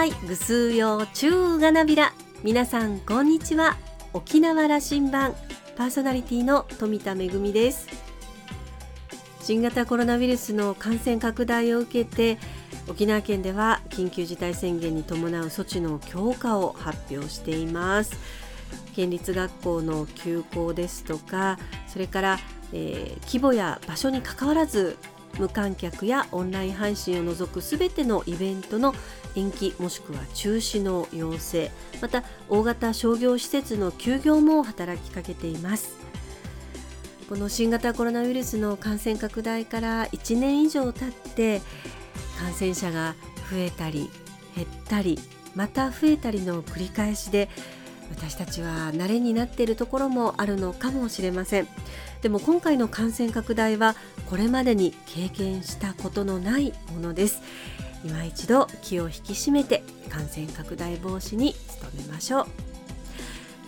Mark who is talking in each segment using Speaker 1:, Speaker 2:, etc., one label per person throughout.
Speaker 1: はい。ぐすうようちゅうがなびら。皆さんこんにちは。沖縄羅針盤。パーソナリティの富田恵です。新型コロナウイルスの感染拡大を受けて沖縄県では緊急事態宣言に伴う措置の強化を発表しています。県立学校の休校ですとかそれから、えー、規模や場所にかかわらず無観客やオンライン配信を除くすべてのイベントの延期もしくは中止の要請。また大型商業施設の休業も働きかけています。この新型コロナウイルスの感染拡大から1年以上経って感染者が増えたり減ったりまた増えたりの繰り返しで私たちは慣れになっているところもあるのかもしれません。でも今回の感染拡大はこれまでに経験したことのないものです。今一度気を引き締めて感染拡大防止に努めましょう。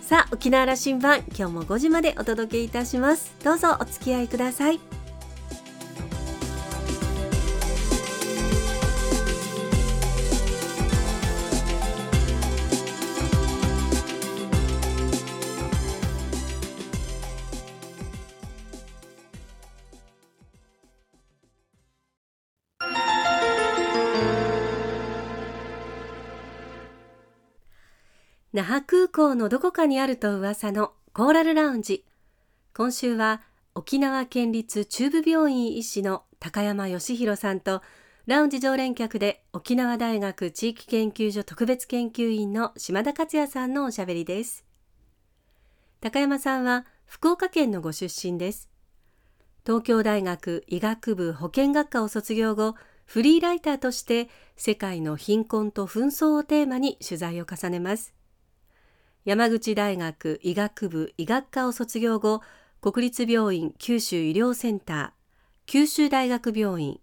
Speaker 1: さあ沖縄羅針盤今日も5時までお届けいたします。どうぞお付き合いください。那覇空港のどこかにあると噂のコーラルラウンジ。今週は沖縄県立中部病院医師の高山義弘さんとラウンジ常連客で沖縄大学地域研究所特別研究員の島田克也さんのおしゃべりです。高山さんは福岡県のご出身です。東京大学医学部保健学科を卒業後フリーライターとして世界の貧困と紛争をテーマに取材を重ねます。山口大学医学部医学科を卒業後国立病院九州医療センター九州大学病院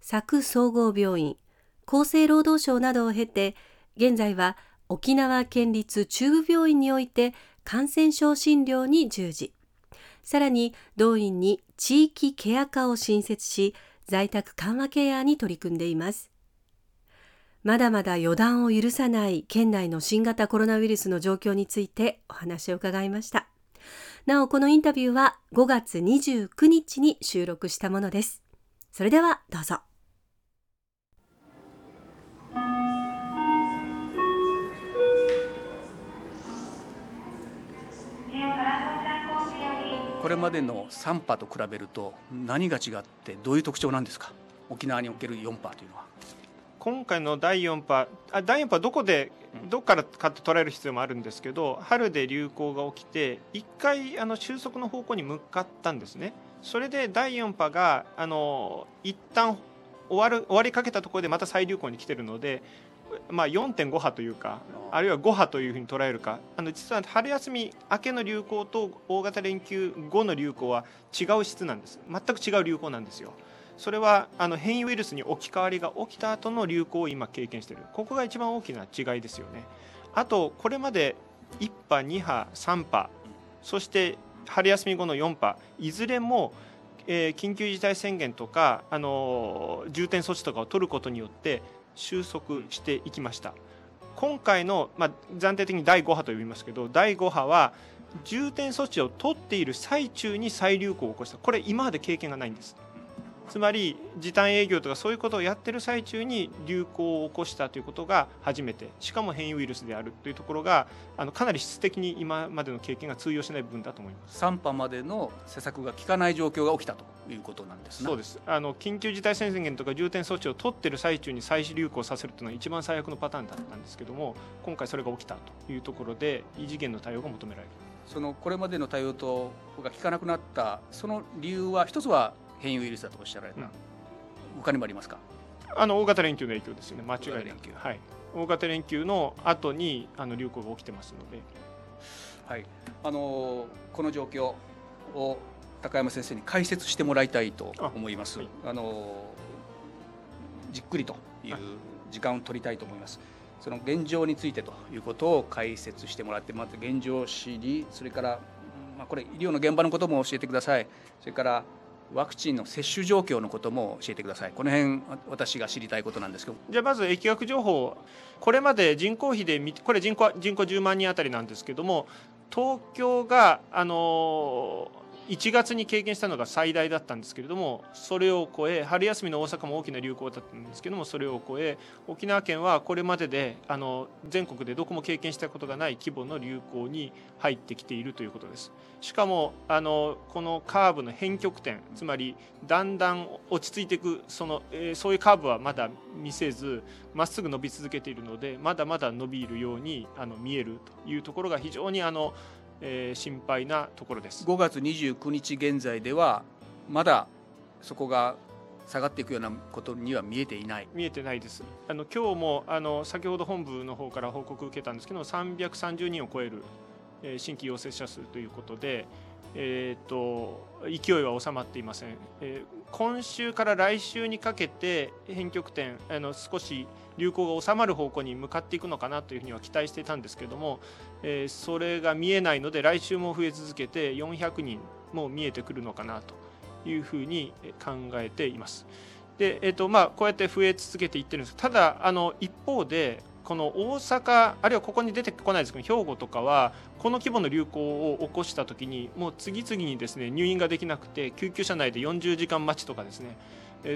Speaker 1: 佐久総合病院厚生労働省などを経て現在は沖縄県立中部病院において感染症診療に従事。さらに同院に地域ケア科を新設し在宅緩和ケアに取り組んでいます。まだまだ予断を許さない県内の新型コロナウイルスの状況についてお話を伺いました。なおこのインタビューは5月29日に収録したものです。それではどうぞ。
Speaker 2: これまでの3波と比べると何が違ってどういう特徴なんですか？沖縄における4波というのは。
Speaker 3: 今回の第4波あ第4波どこでどこからかって捉える必要もあるんですけど春で流行が起きて1回あの収束の方向に向かったんですね。それで第4波があの一旦終わる終わりかけたところでまた再流行に来てるので、まあ、4.5波というかあるいは5波というふうに捉えるか。あの実は春休み明けの流行と大型連休後の流行は違う質なんです。全く違う流行なんですよ。それはあの変異ウイルスに置き換わりが起きた後の流行を今経験している。ここが一番大きな違いですよね。あとこれまで1波2波3波そして春休み後の4波いずれも、え、緊急事態宣言とか、あの、重点措置とかを取ることによって収束していきました。今回の、まあ、暫定的に第5波と呼びますけど第5波は重点措置を取っている最中に再流行を起こした。これ今まで経験がないんです。つまり時短営業とかそういうことをやってる最中に流行を起こしたということが初めて。しかも変異ウイルスであるというところがあのかなり質的に今までの経験が通用しない部分だと思います。
Speaker 2: 3波までの施策が効かない状況が起きたということなんです
Speaker 3: そうです。あの緊急事態宣言とか重点措置を取ってる最中に再流行させるというのは一番最悪のパターンだったんですけども今回それが起きたというところで異次元の対応が求められる。
Speaker 2: そのこれまでの対応とが効かなくなったその理由は一つは変異ウイルスだとおっしゃられた、うん、他にもありますか？
Speaker 3: あの大型連休の影響ですよね間違いなく。はい、大型連休の後にあの流行が起きてますので、
Speaker 2: はい、あのこの状況を高山先生に解説してもらいたいと思います。あはい、あのじっくりという時間を取りたいと思います。その現状についてということを解説してもらってまず現状を知りそれから、まあ、これ医療の現場のことも教えてください。それからワクチンの接種状況のことも教えてください。この辺私が知りたいことなんですけど。
Speaker 3: じゃあまず疫学情報、これまで人口比でこれ人口人口10万人あたりなんですけども、東京があの1月に経験したのが最大だったんですけれどもそれを超え春休みの大阪も大きな流行だったんですけどもそれを超え沖縄県はこれまでであの全国でどこも経験したことがない規模の流行に入ってきているということです。しかもあのこのカーブの変極点つまりだんだん落ち着いていくその、えー、そういうカーブはまだ見せずまっすぐ伸び続けているのでまだまだ伸びるようにあの見えるというところが非常にあのえー、心配なところです。
Speaker 2: 5月29日現在ではまだそこが下がっていくようなことには見えていない。
Speaker 3: 見えてないです。あの今日もあの先ほど本部の方から報告を受けたんですけど330人を超える、えー、新規陽性者数ということで、えーと、勢いは収まっていません、えー、今週から来週にかけて変極点あの少し流行が収まる方向に向かっていくのかなというふうには期待していたんですけれども、えー、それが見えないので来週も増え続けて400人も見えてくるのかなというふうに考えています。でえーとまあ、こうやって増え続けていってるんですただあの一方でこの大阪あるいはここに出てこないですけど兵庫とかはこの規模の流行を起こした時にもう次々にですね入院ができなくて救急車内で40時間待ちとかですね。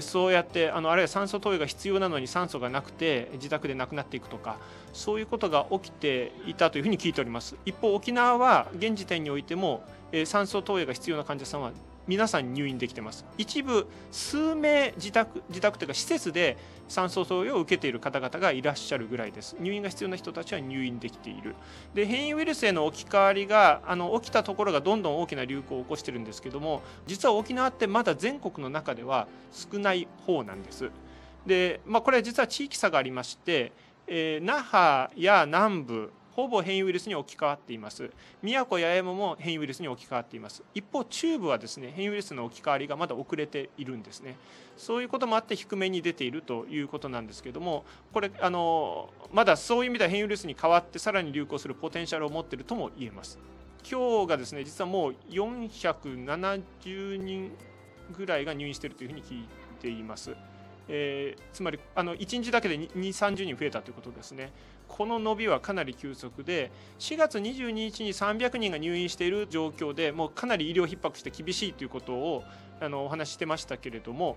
Speaker 3: そうやってあのあるいは酸素投与が必要なのに酸素がなくて自宅で亡くなっていくとかそういうことが起きていたというふうに聞いております。一方沖縄は現時点においても酸素投与が必要な患者さんは皆さん入院できてます。一部数名自宅自宅というか施設で酸素投与を受けている方々がいらっしゃるぐらいです。入院が必要な人たちは入院できている。で変異ウイルスへの置き換わりがあの起きたところがどんどん大きな流行を起こしてるんですけども実は沖縄ってまだ全国の中では少ない方なんです。で、まあ、これは実は地域差がありまして、えー、那覇や南部ほぼ変異ウイルスに置き換わっています。宮古八重山も変異ウイルスに置き換わっています。一方中部はですね変異ウイルスの置き換わりがまだ遅れているんですね。そういうこともあって低めに出ているということなんですけどもこれあのまだそういう意味では変異ウイルスに変わってさらに流行するポテンシャルを持っているとも言えます。今日がですね実はもう470人ぐらいが入院しているというふうに聞いています。えー、つまりあの1日だけで2、30人増えたということですね。この伸びはかなり急速で4月22日に300人が入院している状況でもうかなり医療逼迫して厳しいということをあのお話ししてましたけれども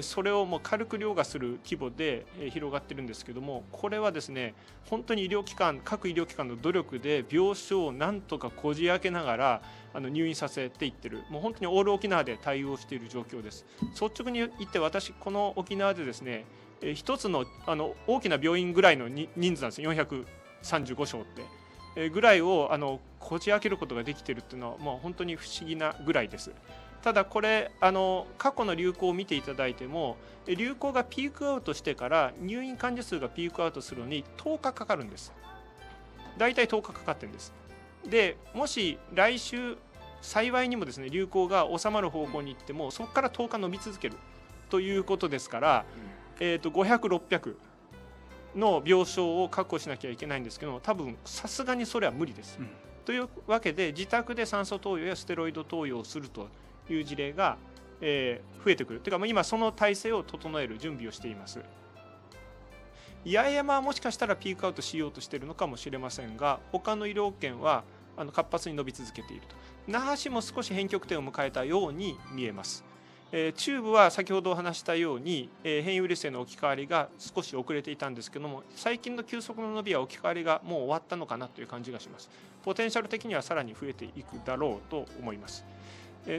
Speaker 3: それをもう軽く凌駕する規模で広がってるんですけどもこれはですね本当に医療機関各医療機関の努力で病床をなんとかこじ開けながらあの入院させていってる。もう本当にオール沖縄で対応している状況です。率直に言って私この沖縄でですね一つのあの大きな病院ぐらいの人数なんですよ435床ってえ。ぐらいをあのこじ開けることができてるっていうのはもう本当に不思議なぐらいです。ただこれあの過去の流行を見ていただいても流行がピークアウトしてから入院患者数がピークアウトするのに10日かかるんです大体10日かかってるんですでもし来週幸いにもですね流行が収まる方向に行ってもそこから10日伸び続けるということですから、えー、と500600の病床を確保しなきゃいけないんですけど多分さすがにそれは無理です。うん、というわけで自宅で酸素投与やステロイド投与をするという事例が、えー、増えてくる。というか今その体制を整える準備をしています。八重山はもしかしたらピークアウトしようとしているのかもしれませんが他の医療圏はあの活発に伸び続けていると。那覇市も少し変極点を迎えたように見えますえー、中部は先ほどお話したように、え、変異ウイルスへの置き換わりが少し遅れていたんですけども最近の急速な伸びは置き換わりがもう終わったのかなという感じがします。ポテンシャル的にはさらに増えていくだろうと思います。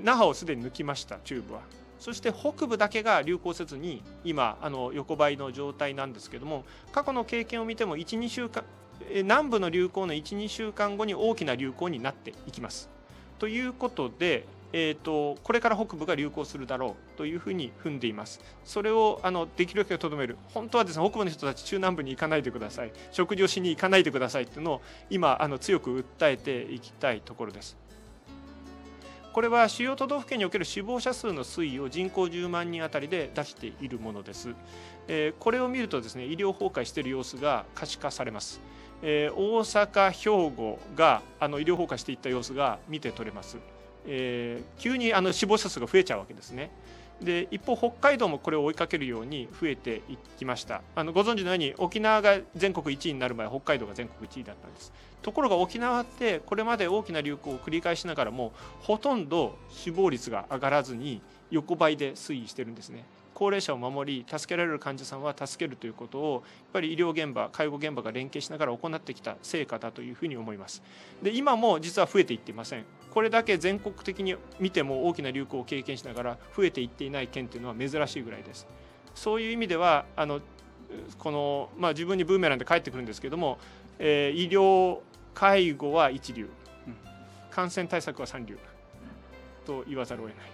Speaker 3: 那覇をすでに抜きました中部は。そして北部だけが流行せずに今あの横ばいの状態なんですけども過去の経験を見ても12週間南部の流行の12週間後に大きな流行になっていきます。ということで、えーと、これから北部が流行するだろうというふうに踏んでいます。それをあのできるだけとどめる本当はですね北部の人たち中南部に行かないでください食事をしに行かないでくださいっていうのを今あの強く訴えていきたいところです。これは主要都道府県における死亡者数の推移を人口10万人あたりで出しているものです。えこれを見るとですね医療崩壊している様子が可視化されます。え大阪、兵庫があの医療崩壊していった様子が見て取れます。えー、急にあの死亡者数が増えちゃうわけですね。で一方北海道もこれを追いかけるように増えていきました。あのご存知のように沖縄が全国1位になる前北海道が全国1位だったんです。ところが沖縄ってこれまで大きな流行を繰り返しながらもほとんど死亡率が上がらずに横ばいで推移してるんですね。高齢者を守り助けられる患者さんは助けるということをやっぱり医療現場介護現場が連携しながら行ってきた成果だというふうに思います。で今も実は増えていっていません。これだけ全国的に見ても大きな流行を経験しながら増えていっていない県というのは珍しいぐらいです。そういう意味ではあのこの、まあ、自分にブーメランで返ってくるんですけども、えー、医療介護は一流。感染対策は三流。と言わざるを得ない。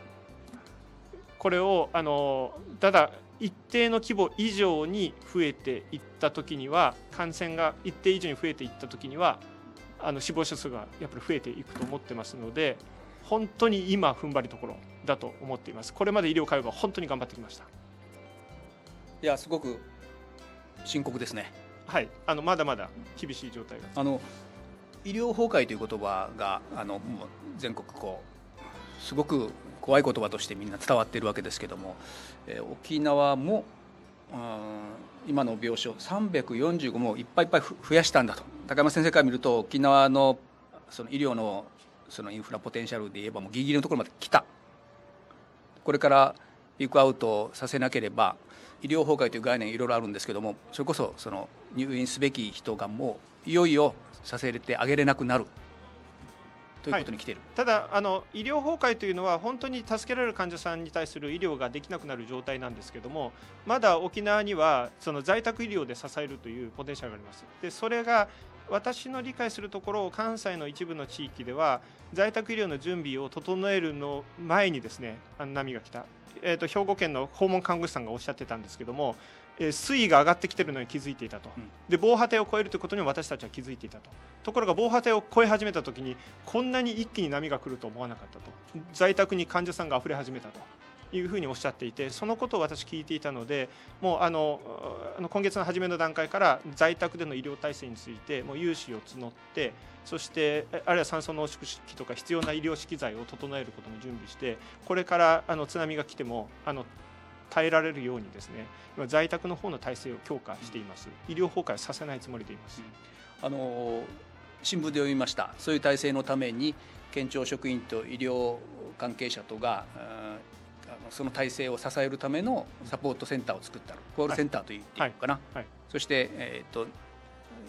Speaker 3: これをあのただ一定の規模以上に増えていった時には感染が一定以上に増えていった時にはあの死亡者数がやっぱり増えていくと思ってますので本当に今踏ん張りどころだと思っています。これまで医療介護は本当に頑張ってきました。
Speaker 2: いやすごく深刻ですね。
Speaker 3: はい。あのまだまだ厳しい状態が。
Speaker 2: あの医療崩壊という言葉があの全国こうすごく怖い言葉としてみんな伝わっているわけですけども、えー、沖縄も今の病床345もいっぱいいっぱい増やしたんだと。高山先生から見ると沖縄のその医療のそのインフラポテンシャルで言えばもうギリギリのところまで来た。これからピークアウトさせなければ医療崩壊という概念いろいろあるんですけどもそれこそその入院すべき人がもういよいよさせれてあげれなくなる。ということに来ている、
Speaker 3: はい、ただあの医療崩壊というのは本当に助けられる患者さんに対する医療ができなくなる状態なんですけどもまだ沖縄にはその在宅医療で支えるというポテンシャルがあります。でそれが私の理解するところを関西の一部の地域では在宅医療の準備を整えるの前にですねあの波が来た、えーと兵庫県の訪問看護師さんがおっしゃってたんですけども水位が上がってきてるのに気づいていたと、で防波堤を越えるということに私たちは気づいていたと。ところが防波堤を越え始めた時にこんなに一気に波が来ると思わなかったと。在宅に患者さんが溢れ始めたというふうにおっしゃっていてそのことを私聞いていたのでもうあの今月の初めの段階から在宅での医療体制についてもう融資を募ってそしてあるいは酸素濃縮機とか必要な医療資機材を整えることも準備してこれからあの津波が来てもあの耐えられるようにですね今在宅の方の体制を強化しています。医療崩壊させないつもりでいます、
Speaker 2: あの新聞で読みました。そういう体制のために県庁職員と医療関係者とがその体制を支えるためのサポートセンターを作ったコールセンターと言っていいのかな、はい。はい、そして、えーと、と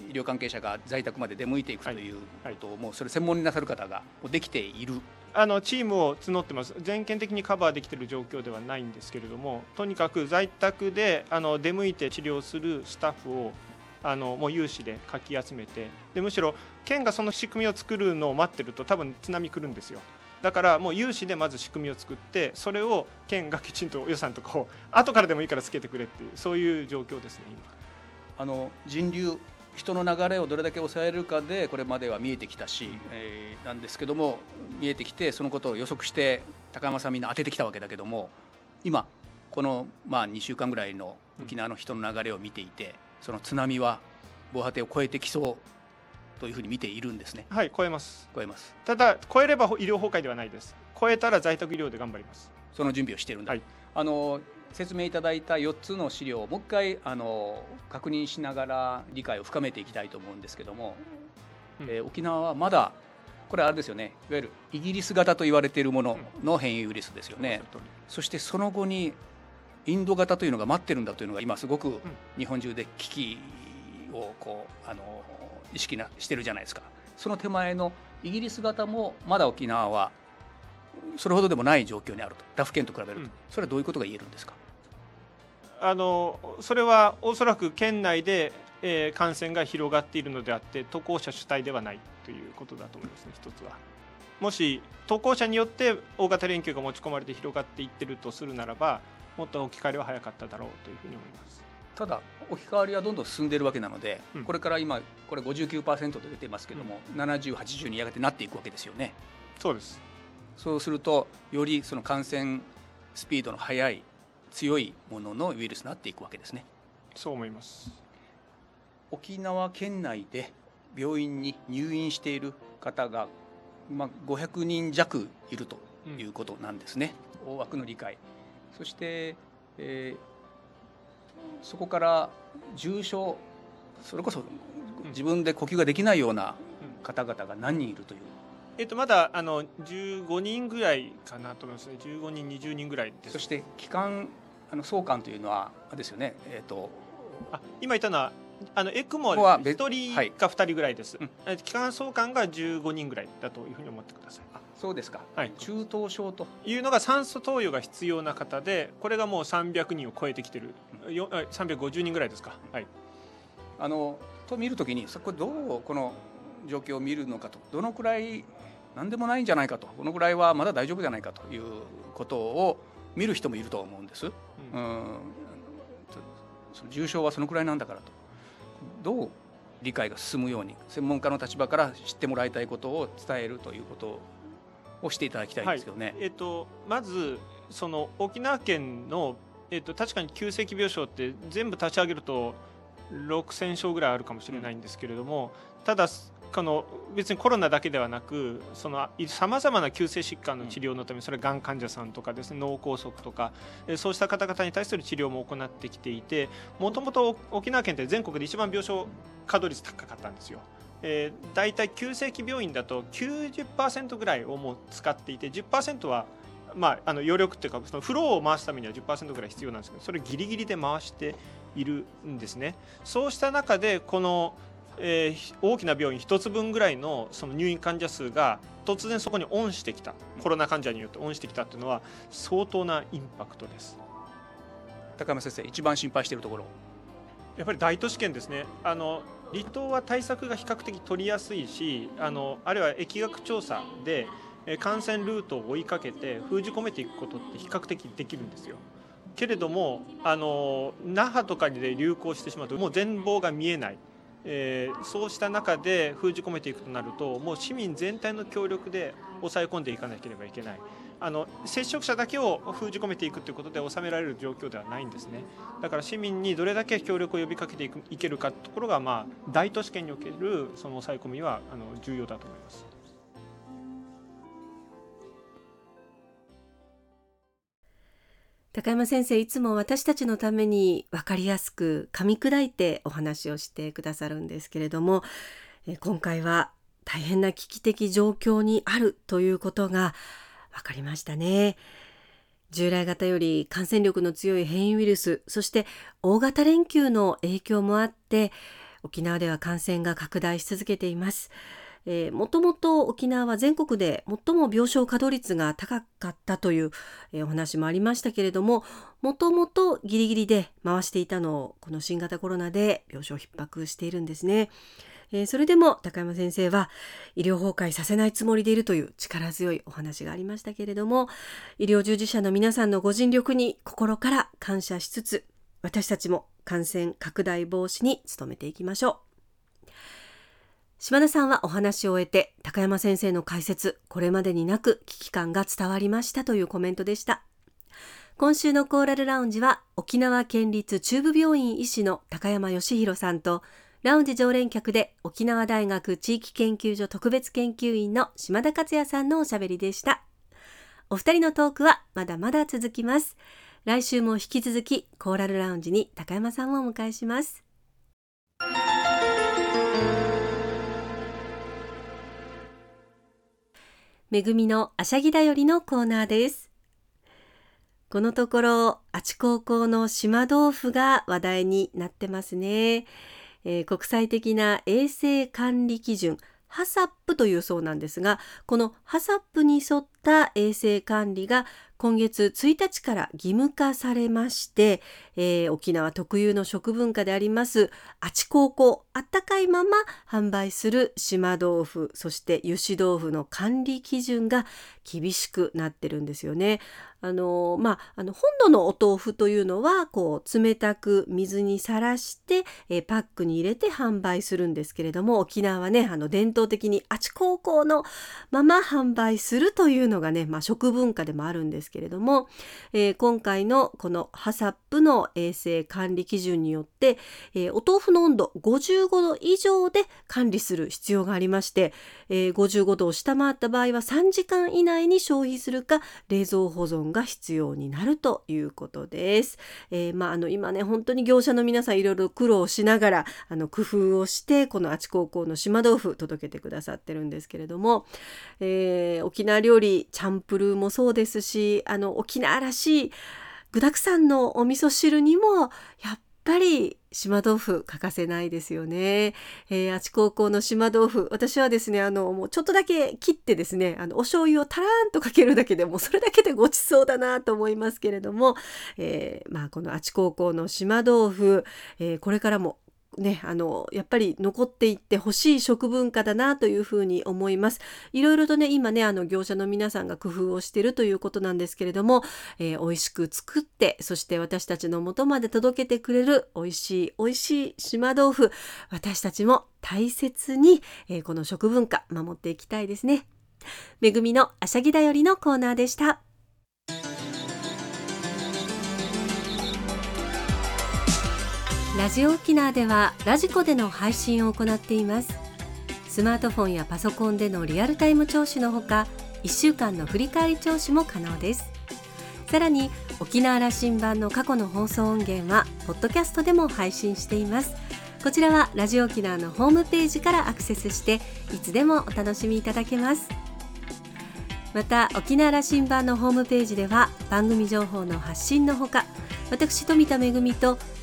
Speaker 2: 医療関係者が在宅まで出向いていくということを、もうそれ専門になさる方ができている
Speaker 3: あのチームを募ってます。全県的にカバーできている状況ではないんですけれどもとにかく在宅であの出向いて治療するスタッフをあのもう有志でかき集めてでむしろ県がその仕組みを作るのを待ってると多分津波来るんですよ。だからもう有志でまず仕組みを作ってそれを県がきちんと予算とかを後からでもいいからつけてくれっていうそういう状況ですね今。
Speaker 2: あの人流人の流れをどれだけ抑えるかでこれまでは見えてきたし、えー、なんですけども見えてきてそのことを予測して高山さんみんな当ててきたわけだけども今このまあ2週間ぐらいの沖縄の人の流れを見ていてその津波は防波堤を越えてきそうというふうに見ているんですね。
Speaker 3: はい超えます。
Speaker 2: 超えます。
Speaker 3: ただ超えれば医療崩壊ではないです。超えたら在宅医療で頑張ります
Speaker 2: その準備をしているんだ、はい、あの説明いただいた4つの資料をもう一回あの確認しながら理解を深めていきたいと思うんですけども、うん、えー、沖縄はまだこれあれですよね。いわゆるイギリス型と言われているものの変異ウイルスですよね、うん、そしてその後にインド型というのが待ってるんだというのが今すごく日本中で危機をこうあの意識なしてるじゃないですか。その手前のイギリス型もまだ沖縄はそれほどでもない状況にあると。他府県と比べると、うん、それはどういうことが言えるんですか？
Speaker 3: あのそれはおそらく県内で、えー、感染が広がっているのであって渡航者主体ではないということだと思いますね一つは。もし渡航者によって大型連休が持ち込まれて広がっていってるとするならばもっと置き換えは早かっただろうというふうに思います。
Speaker 2: ただ置き換わりはどんどん進んでいるわけなので、うん、これから今これ59%で出てますけども、うん、7080にやがてなっていくわけですよね。
Speaker 3: そうです
Speaker 2: そうするとよりその感染スピードの速い強いもののウイルスになっていくわけですね。
Speaker 3: そう思います。
Speaker 2: 沖縄県内で病院に入院している方がまあ、500人弱いるということなんですね、うん、大枠の理解。そして、えー、そこから重症それこそ自分で呼吸ができないような方々が何人いるという。
Speaker 3: えっと、まだあの15人ぐらいかなと思いますね、15人、20人ぐらいです。
Speaker 2: そして、機関あの総監というのは、ですよね、えっと、
Speaker 3: あ今言ったのは、あのエクモは1人か2人ぐらいです、はい、機関総監が15人ぐらいだというふうに思ってください。あ
Speaker 2: そうですか、はい、中等症と。
Speaker 3: いうのが酸素投与が必要な方で、これがもう300人を超えてきてる、350人ぐらいですか。はい。
Speaker 2: あのと見るときにそこどうこの状況を見るのかとどのくらい何でもないんじゃないかと。このぐらいはまだ大丈夫じゃないかということを見る人もいると思うんです。うん、重症はそのくらいなんだからと。どう理解が進むように専門家の立場から知ってもらいたいことを伝えるということをしていただきたいんですけどね。はい、
Speaker 3: えっ、とまずその沖縄県のえっと、確かに急性期病床って全部立ち上げると6000床ぐらいあるかもしれないんですけれども、ただこの別にコロナだけではなくさまざまな急性疾患の治療のためそれがん患者さんとかですね脳梗塞とかそうした方々に対する治療も行ってきていてもともと沖縄県って全国で一番病床稼働率高かったんですよ。えー、大体急性期病院だと90%ぐらいをもう使っていて10%はまあ、あの余力っていうかそのフローを回すためには10%ぐらい必要なんですけどそれギリギリで回しているんですね。そうした中でこのえー、大きな病院1つ分ぐらいのその入院患者数が突然そこにオンしてきた。コロナ患者によってオンしてきたというのは相当なインパクトです。
Speaker 2: 高山先生一番心配しているところ。
Speaker 3: やっぱり大都市圏ですね。あの離島は対策が比較的取りやすいしあのあるいは疫学調査で感染ルートを追いかけて封じ込めていくことって比較的できるんですよ。けれどもあの那覇とかで流行してしまうともう全貌が見えない、えー、そうした中で封じ込めていくとなるともう市民全体の協力で抑え込んでいかなければいけないあの接触者だけを封じ込めていくということで収められる状況ではないんですねだから市民にどれだけ協力を呼びかけていくいけるかところが、まあ、大都市圏におけるその抑え込みはあの重要だと思います。
Speaker 1: 高山先生いつも私たちのために分かりやすく噛み砕いてお話をしてくださるんですけれども今回は大変な危機的状況にあるということが分かりましたね。従来型より感染力の強い変異ウイルスそして大型連休の影響もあって沖縄では感染が拡大し続けています。えー、もともと沖縄は全国で最も病床稼働率が高かったという、えー、お話もありましたけれどももともとギリギリで回していたのをこの新型コロナで病床逼迫しているんですね。えー、それでも高山先生は医療崩壊させないつもりでいるという力強いお話がありましたけれども医療従事者の皆さんのご尽力に心から感謝しつつ私たちも感染拡大防止に努めていきましょう。島田さんはお話を終えて高山先生の解説これまでになく危機感が伝わりましたというコメントでした。今週のコーラルラウンジは沖縄県立中部病院医師の高山義弘さんとラウンジ常連客で沖縄大学地域研究所特別研究員の島田克也さんのおしゃべりでした。お二人のトークはまだまだ続きます。来週も引き続きコーラルラウンジに高山さんをお迎えします。めぐみのあしゃぎだよりのコーナーです。このところ、あち高校の島豆腐が話題になってますね。えー、国際的な衛生管理基準、ハサップというそうなんですが、このハサップに沿った衛生管理が今月1日から義務化されまして、えー、沖縄特有の食文化でありますあちこうこあったかいまま販売する島豆腐そして油脂豆腐の管理基準が厳しくなってるんですよね。あのまあ、あの本土のお豆腐というのはこう冷たく水にさらして、え、パックに入れて販売するんですけれども沖縄はねあの伝統的にあちこうこうのまま販売するというのがね、まあ、食文化でもあるんですけれども、えー、今回のこのハサップの衛生管理基準によって、えー、お豆腐の温度55度以上で管理する必要がありまして、えー、55度を下回った場合は3時間以内に消費するか冷蔵保存が必要になるということです。えー、まあ、あの今ね本当に業者の皆さんいろいろ苦労しながらあの工夫をしてこのあち高校の島豆腐届けてくださってるんですけれども、えー、沖縄料理チャンプルーもそうですしあの沖縄らしい具沢山のお味噌汁にもやっぱり島豆腐欠かせないですよね。えー、あち高校の島豆腐私はですねあのもうちょっとだけ切ってですねあのお醤油をたらーんとかけるだけでもそれだけでごちそうだなと思いますけれども、えー、まあこのあち高校の島豆腐、えー、これからもね、あのやっぱり残っていってほしい食文化だなというふうに思います。いろいろとね今ねあの業者の皆さんが工夫をしているということなんですけれども、えー、美味しく作ってそして私たちの元まで届けてくれる美味しい美味しい島豆腐私たちも大切に、えー、この食文化守っていきたいですね。めぐみのあしゃぎだよりのコーナーでした。ラジオ沖縄ではラジコでの配信を行っています。スマートフォンやパソコンでのリアルタイム聴取のほか1週間の振り返り聴取も可能です。さらに沖縄羅針盤の過去の放送音源はポッドキャストでも配信しています。こちらはラジオ沖縄のホームページからアクセスしていつでもお楽しみいただけます。また沖縄羅針盤のホームページでは番組情報の発信のほか私富田恵と